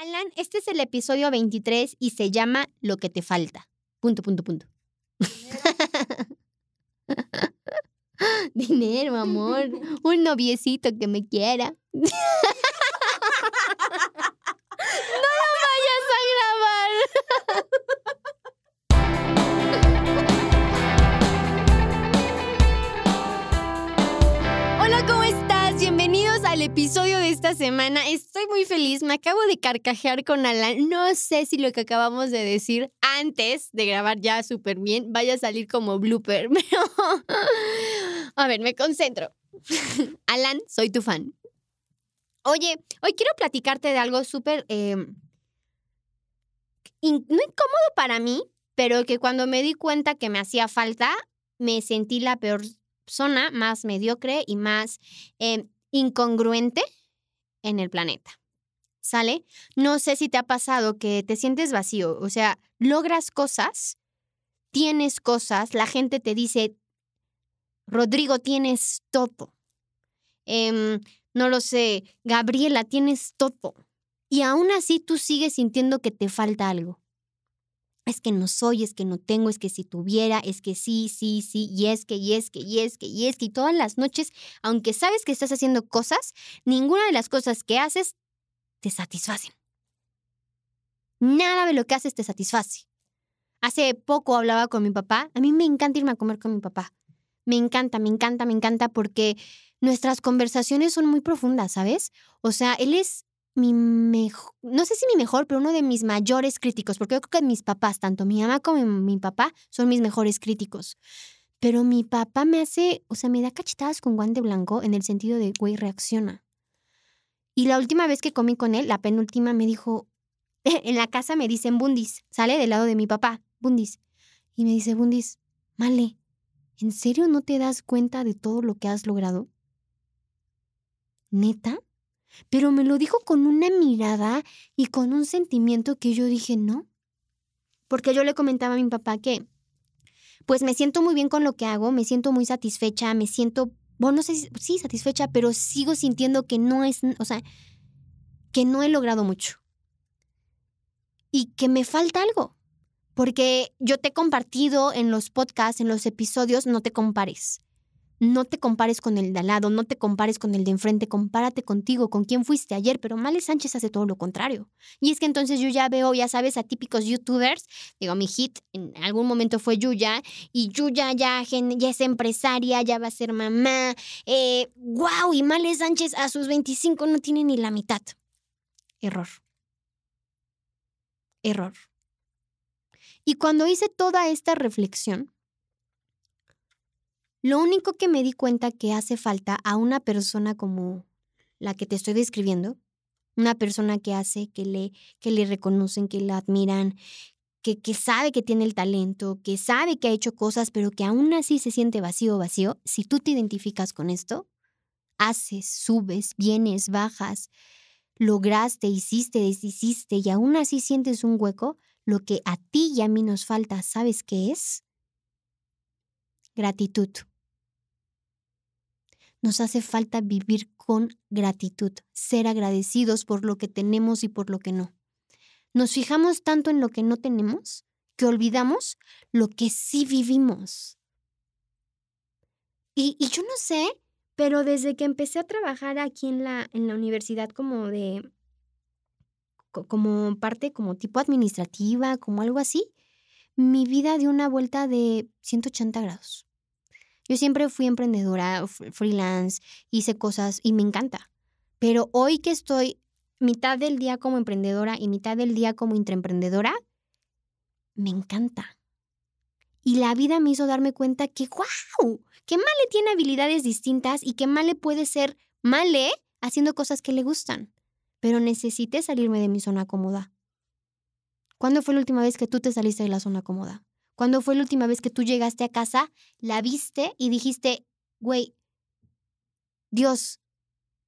Alan, este es el episodio 23 y se llama Lo que te falta. Punto, punto, punto. Dinero, amor. Un noviecito que me quiera. al episodio de esta semana. Estoy muy feliz, me acabo de carcajear con Alan. No sé si lo que acabamos de decir antes de grabar ya súper bien vaya a salir como blooper. A ver, me concentro. Alan, soy tu fan. Oye, hoy quiero platicarte de algo súper... in- no incómodo para mí, pero que cuando me di cuenta que me hacía falta, me sentí la peor persona, más mediocre y más eh, incongruente en el planeta. ¿Sale? No sé si te ha pasado que te sientes vacío, o sea, logras cosas, tienes cosas, la gente te dice, Rodrigo, tienes todo. Em, no lo sé, Gabriela, tienes todo. Y aún así tú sigues sintiendo que te falta algo. Es que no soy, es que no tengo, es que si tuviera, es que sí, sí, sí, y es que, y es que, y es que, y es que, y todas las noches, aunque sabes que estás haciendo cosas, ninguna de las cosas que haces te satisfacen. Nada de lo que haces te satisface. Hace poco hablaba con mi papá. A mí me encanta irme a comer con mi papá. Me encanta, me encanta, me encanta porque nuestras conversaciones son muy profundas, ¿sabes? O sea, él es mi mejor, no sé si mi mejor, pero uno de mis mayores críticos, porque yo creo que mis papás, tanto mi mamá como mi papá, son mis mejores críticos. Pero mi papá me hace, o sea, me da cachetadas con guante blanco en el sentido de, güey, reacciona. Y la última vez que comí con él, la penúltima, me dijo, en la casa me dicen Bundis, sale del lado de mi papá, Bundis. Y me dice, Bundis, Male, ¿en serio no te das cuenta de todo lo que has logrado? ¿Neta? Pero me lo dijo con una mirada y con un sentimiento que yo dije, no. Porque yo le comentaba a mi papá que, pues me siento muy bien con lo que hago, me siento muy satisfecha, me siento, bueno, no sé si, sí, satisfecha, pero sigo sintiendo que no es, o sea, que no he logrado mucho. Y que me falta algo. Porque yo te he compartido en los podcasts, en los episodios, no te compares. No te compares con el de al lado, no te compares con el de enfrente, compárate contigo, con quién fuiste ayer, pero Male Sánchez hace todo lo contrario. Y es que entonces yo ya veo, ya sabes, a típicos youtubers, digo, mi hit en algún momento fue Yuya, y Yuya ya, es empresaria, ya va a ser mamá, eh, wow, y Male Sánchez a sus 25 no tiene ni la mitad. Error. Error. Y cuando hice toda esta reflexión, lo único que me di cuenta que hace falta a una persona como la que te estoy describiendo, una persona que hace, que le, que le reconocen, que la admiran, que, que sabe que tiene el talento, que sabe que ha hecho cosas, pero que aún así se siente vacío, vacío, si tú te identificas con esto, haces, subes, vienes, bajas, lograste, hiciste, deshiciste y aún así sientes un hueco, lo que a ti y a mí nos falta, ¿sabes qué es? Gratitud. Nos hace falta vivir con gratitud, ser agradecidos por lo que tenemos y por lo que no. Nos fijamos tanto en lo que no tenemos que olvidamos lo que sí vivimos. Y, yo no sé, pero desde que empecé a trabajar aquí en la, en la universidad como de, co- como parte, como tipo administrativa, como algo así, mi vida dio una vuelta de 180 grados. Yo siempre fui emprendedora, freelance, hice cosas y me encanta. Pero hoy que estoy mitad del día como emprendedora y mitad del día como intraemprendedora, me encanta. Y la vida me hizo darme cuenta que, wow, que Male tiene habilidades distintas y que Male puede ser Male haciendo cosas que le gustan. Pero necesité salirme de mi zona cómoda. ¿Cuándo fue la última vez que tú te saliste de la zona cómoda? ¿Cuándo fue la última vez que tú llegaste a casa, la viste y dijiste, güey, Dios,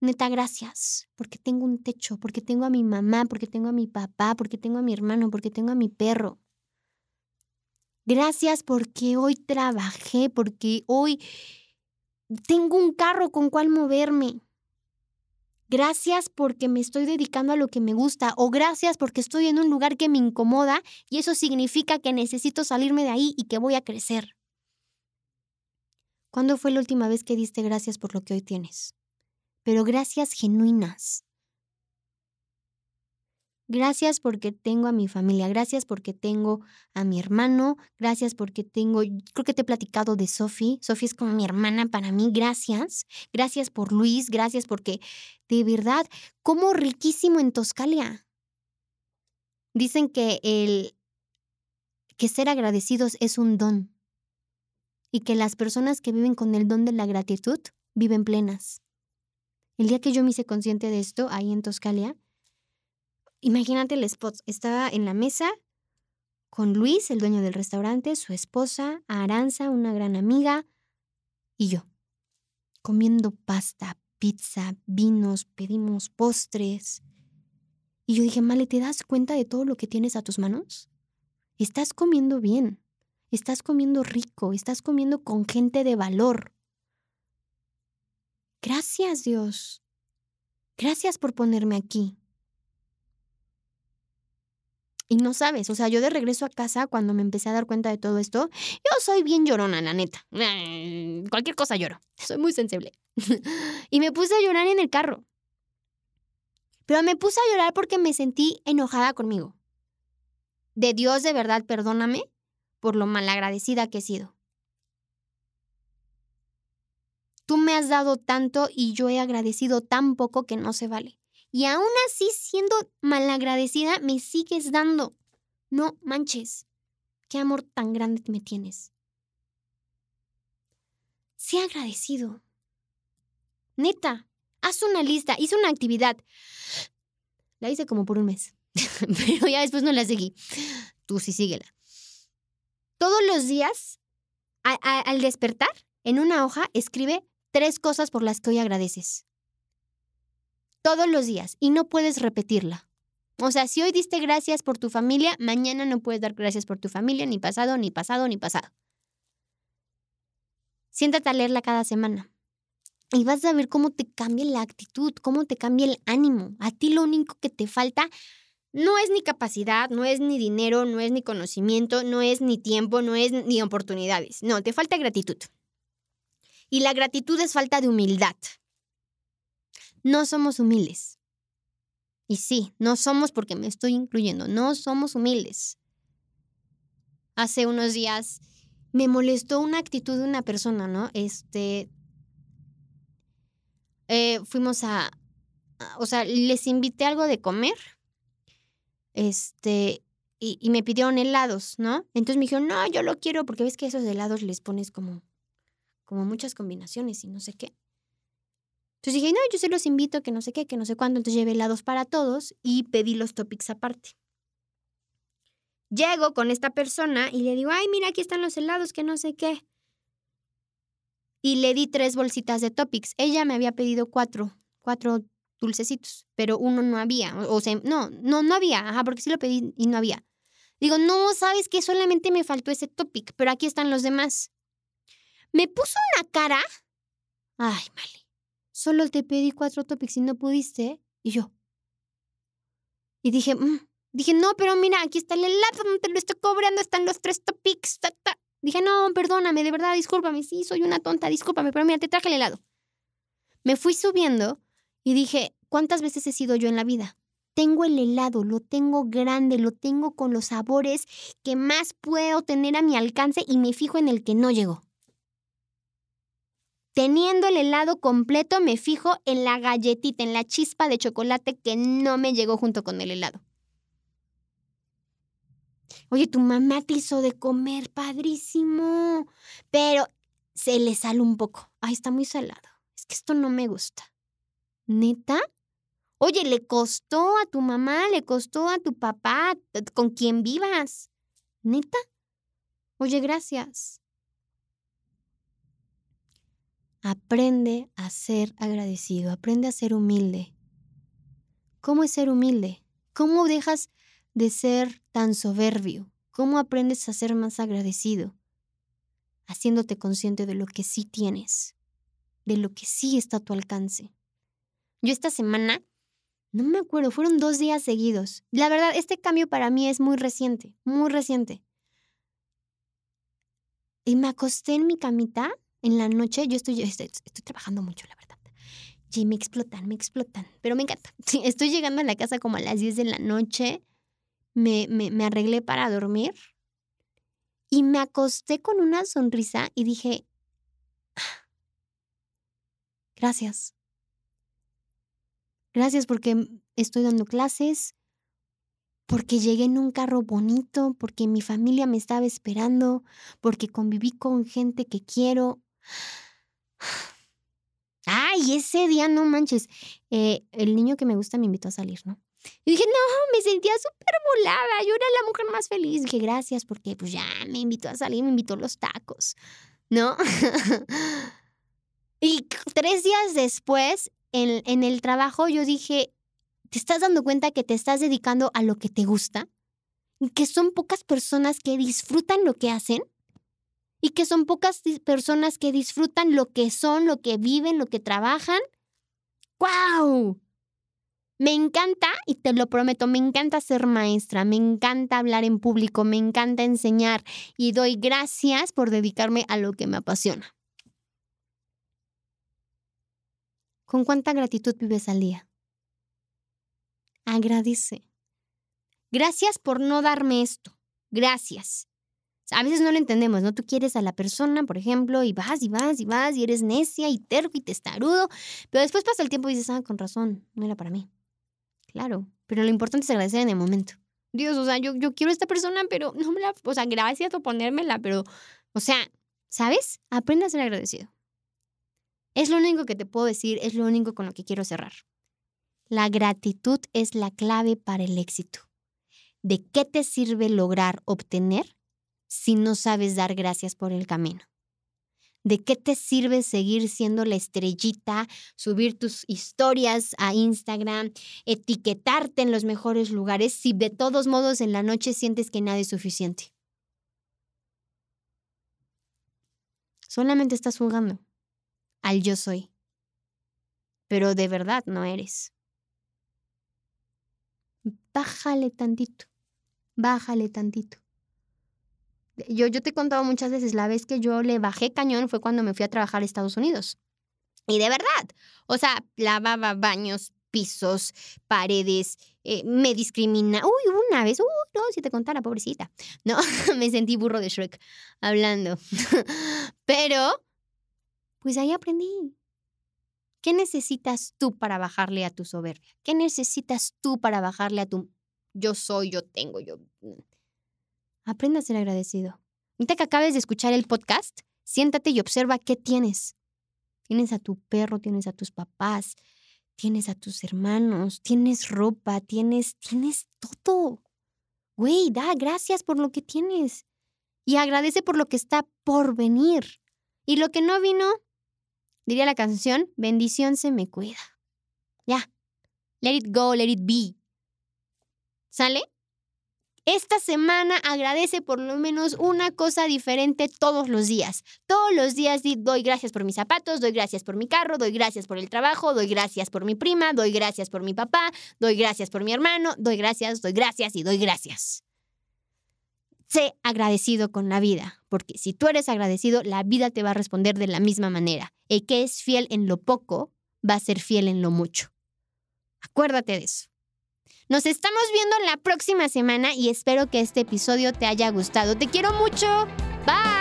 neta, gracias, porque tengo un techo, porque tengo a mi mamá, porque tengo a mi papá, porque tengo a mi hermano, porque tengo a mi perro? Gracias porque hoy trabajé, porque hoy tengo un carro con cual moverme. Gracias porque me estoy dedicando a lo que me gusta o gracias porque estoy en un lugar que me incomoda y eso significa que necesito salirme de ahí y que voy a crecer. ¿Cuándo fue la última vez que diste gracias por lo que hoy tienes? Pero gracias genuinas. Gracias porque tengo a mi familia, gracias porque tengo a mi hermano, gracias porque tengo, creo que te he platicado de Sofi, Sofi es como mi hermana para mí, gracias, gracias por Luis, gracias porque de verdad, como riquísimo en Toscalia. Dicen que el que ser agradecidos es un don y que las personas que viven con el don de la gratitud viven plenas. El día que yo me hice consciente de esto ahí en Toscalia, Imagínate el spot. Estaba en la mesa con Luis, el dueño del restaurante, su esposa, Aranza, una gran amiga, y yo, comiendo pasta, pizza, vinos, pedimos postres. Y yo dije, Male, ¿te das cuenta de todo lo que tienes a tus manos? Estás comiendo bien, estás comiendo rico, estás comiendo con gente de valor. Gracias, Dios. Gracias por ponerme aquí. Y no sabes, o sea, yo de regreso a casa, cuando me empecé a dar cuenta de todo esto, yo soy bien llorona, la neta. Eh, cualquier cosa lloro. Soy muy sensible. y me puse a llorar en el carro. Pero me puse a llorar porque me sentí enojada conmigo. De Dios, de verdad, perdóname por lo malagradecida que he sido. Tú me has dado tanto y yo he agradecido tan poco que no se vale. Y aún así, siendo malagradecida, me sigues dando. No manches. Qué amor tan grande me tienes. Sé agradecido. Neta, haz una lista, hice una actividad. La hice como por un mes, pero ya después no la seguí. Tú sí síguela. Todos los días, al despertar, en una hoja escribe tres cosas por las que hoy agradeces todos los días y no puedes repetirla. O sea, si hoy diste gracias por tu familia, mañana no puedes dar gracias por tu familia, ni pasado, ni pasado, ni pasado. Siéntate a leerla cada semana. Y vas a ver cómo te cambia la actitud, cómo te cambia el ánimo. A ti lo único que te falta no es ni capacidad, no es ni dinero, no es ni conocimiento, no es ni tiempo, no es ni oportunidades. No, te falta gratitud. Y la gratitud es falta de humildad no somos humildes. Y sí, no somos porque me estoy incluyendo, no somos humildes. Hace unos días me molestó una actitud de una persona, ¿no? Este, eh, fuimos a, o sea, les invité algo de comer, este, y, me pidieron helados, ¿no? Entonces me dijeron, no, yo lo quiero porque ves que esos helados les pones como, como muchas combinaciones y no sé qué. Entonces dije, no, yo se los invito, que no sé qué, que no sé cuándo. Entonces llevé helados para todos y pedí los topics aparte. Llego con esta persona y le digo, ay, mira, aquí están los helados, que no sé qué. Y le di tres bolsitas de topics. Ella me había pedido cuatro, cuatro dulcecitos, pero uno no había. O, sea, no, no, no había, ajá, porque sí lo pedí y no había. Digo, no, sabes que solamente me faltó ese topic, pero aquí están los demás. Me puso una cara. Ay, vale solo te pedí cuatro topics y no pudiste. Y yo. Y dije, mm". dije, no, pero mira, aquí está el helado, no te lo estoy cobrando, están los tres topics. Dije, no, perdóname, de verdad, discúlpame, sí, soy una tonta, discúlpame, pero mira, te traje el helado. Me fui subiendo y dije, ¿cuántas veces he sido yo en la vida? Tengo el helado, lo tengo grande, lo tengo con los sabores que más puedo tener a mi alcance y me fijo en el que no llegó. Teniendo el helado completo, me fijo en la galletita, en la chispa de chocolate que no me llegó junto con el helado. Oye, tu mamá te hizo de comer, padrísimo. Pero se le sale un poco. Ay, está muy salado. Es que esto no me gusta. ¿Neta? Oye, le costó a tu mamá, le costó a tu papá, con quien vivas. ¿Neta? Oye, gracias. Aprende a ser agradecido, aprende a ser humilde. ¿Cómo es ser humilde? ¿Cómo dejas de ser tan soberbio? ¿Cómo aprendes a ser más agradecido? Haciéndote consciente de lo que sí tienes, de lo que sí está a tu alcance. Yo esta semana, no me acuerdo, fueron dos días seguidos. La verdad, este cambio para mí es muy reciente, muy reciente. Y me acosté en mi camita en la noche. Yo estoy, estoy, estoy trabajando mucho, la verdad. Y me explotan, me explotan. Pero me encanta. estoy llegando a la casa como a las 10 de la noche. Me, me, me arreglé para dormir. Y me acosté con una sonrisa y dije, ah, gracias. Gracias porque estoy dando clases, porque llegué en un carro bonito, porque mi familia me estaba esperando, porque conviví con gente que quiero. Ay, ese día no manches. Eh, el niño que me gusta me invitó a salir, ¿no? Y dije, no, me sentía súper volada. Yo era la mujer más feliz. Dije, gracias, porque pues ya me invitó a salir, me invitó a los tacos, ¿no? y tres días después, en, en el trabajo, yo dije, ¿te estás dando cuenta que te estás dedicando a lo que te gusta? Y que son pocas personas que disfrutan lo que hacen y que son pocas personas que disfrutan lo que son, lo que viven, lo que trabajan. ¡Wow! Me encanta, y te lo prometo, me encanta ser maestra, me encanta hablar en público, me encanta enseñar y doy gracias por dedicarme a lo que me apasiona. ¿Con cuánta gratitud vives al día? Agradece. Gracias por no darme esto. Gracias. A veces no lo entendemos, ¿no? Tú quieres a la persona, por ejemplo, y vas y vas y vas y eres necia y terco y testarudo, pero después pasa el tiempo y dices, ah, con razón, no era para mí. Claro, pero lo importante es agradecer en el momento. Dios, o sea, yo, yo quiero a esta persona, pero no me la, o sea, gracias por ponérmela, pero, o sea, ¿sabes? Aprende a ser agradecido. Es lo único que te puedo decir, es lo único con lo que quiero cerrar. La gratitud es la clave para el éxito. ¿De qué te sirve lograr obtener si no sabes dar gracias por el camino? ¿De qué te sirve seguir siendo la estrellita, subir tus historias a Instagram, etiquetarte en los mejores lugares si de todos modos en la noche sientes que nada es suficiente? Solamente estás jugando al yo soy, pero de verdad no eres. Bájale tantito, bájale tantito. Yo, yo te he contado muchas veces, la vez que yo le bajé cañón fue cuando me fui a trabajar a Estados Unidos. Y de verdad, o sea, lavaba baños, pisos, paredes, eh, me discrimina. Uy, una vez, uy, no, si te contara, pobrecita. No, me sentí burro de Shrek hablando. Pero, pues ahí aprendí. ¿Qué necesitas tú para bajarle a tu soberbia? ¿Qué necesitas tú para bajarle a tu yo soy, yo tengo, yo... Aprende a ser agradecido. Ahorita que acabes de escuchar el podcast, siéntate y observa qué tienes. Tienes a tu perro, tienes a tus papás, tienes a tus hermanos, tienes ropa, tienes, tienes todo. Güey, da gracias por lo que tienes. Y agradece por lo que está por venir. Y lo que no vino, diría la canción, bendición se me cuida. Ya. Let it go, let it be. ¿Sale? Esta semana agradece por lo menos una cosa diferente todos los días. Todos los días doy gracias por mis zapatos, doy gracias por mi carro, doy gracias por el trabajo, doy gracias por mi prima, doy gracias por mi papá, doy gracias por mi hermano, doy gracias, doy gracias y doy gracias. Sé agradecido con la vida, porque si tú eres agradecido, la vida te va a responder de la misma manera. El que es fiel en lo poco, va a ser fiel en lo mucho. Acuérdate de eso. Nos estamos viendo la próxima semana y espero que este episodio te haya gustado. Te quiero mucho. Bye.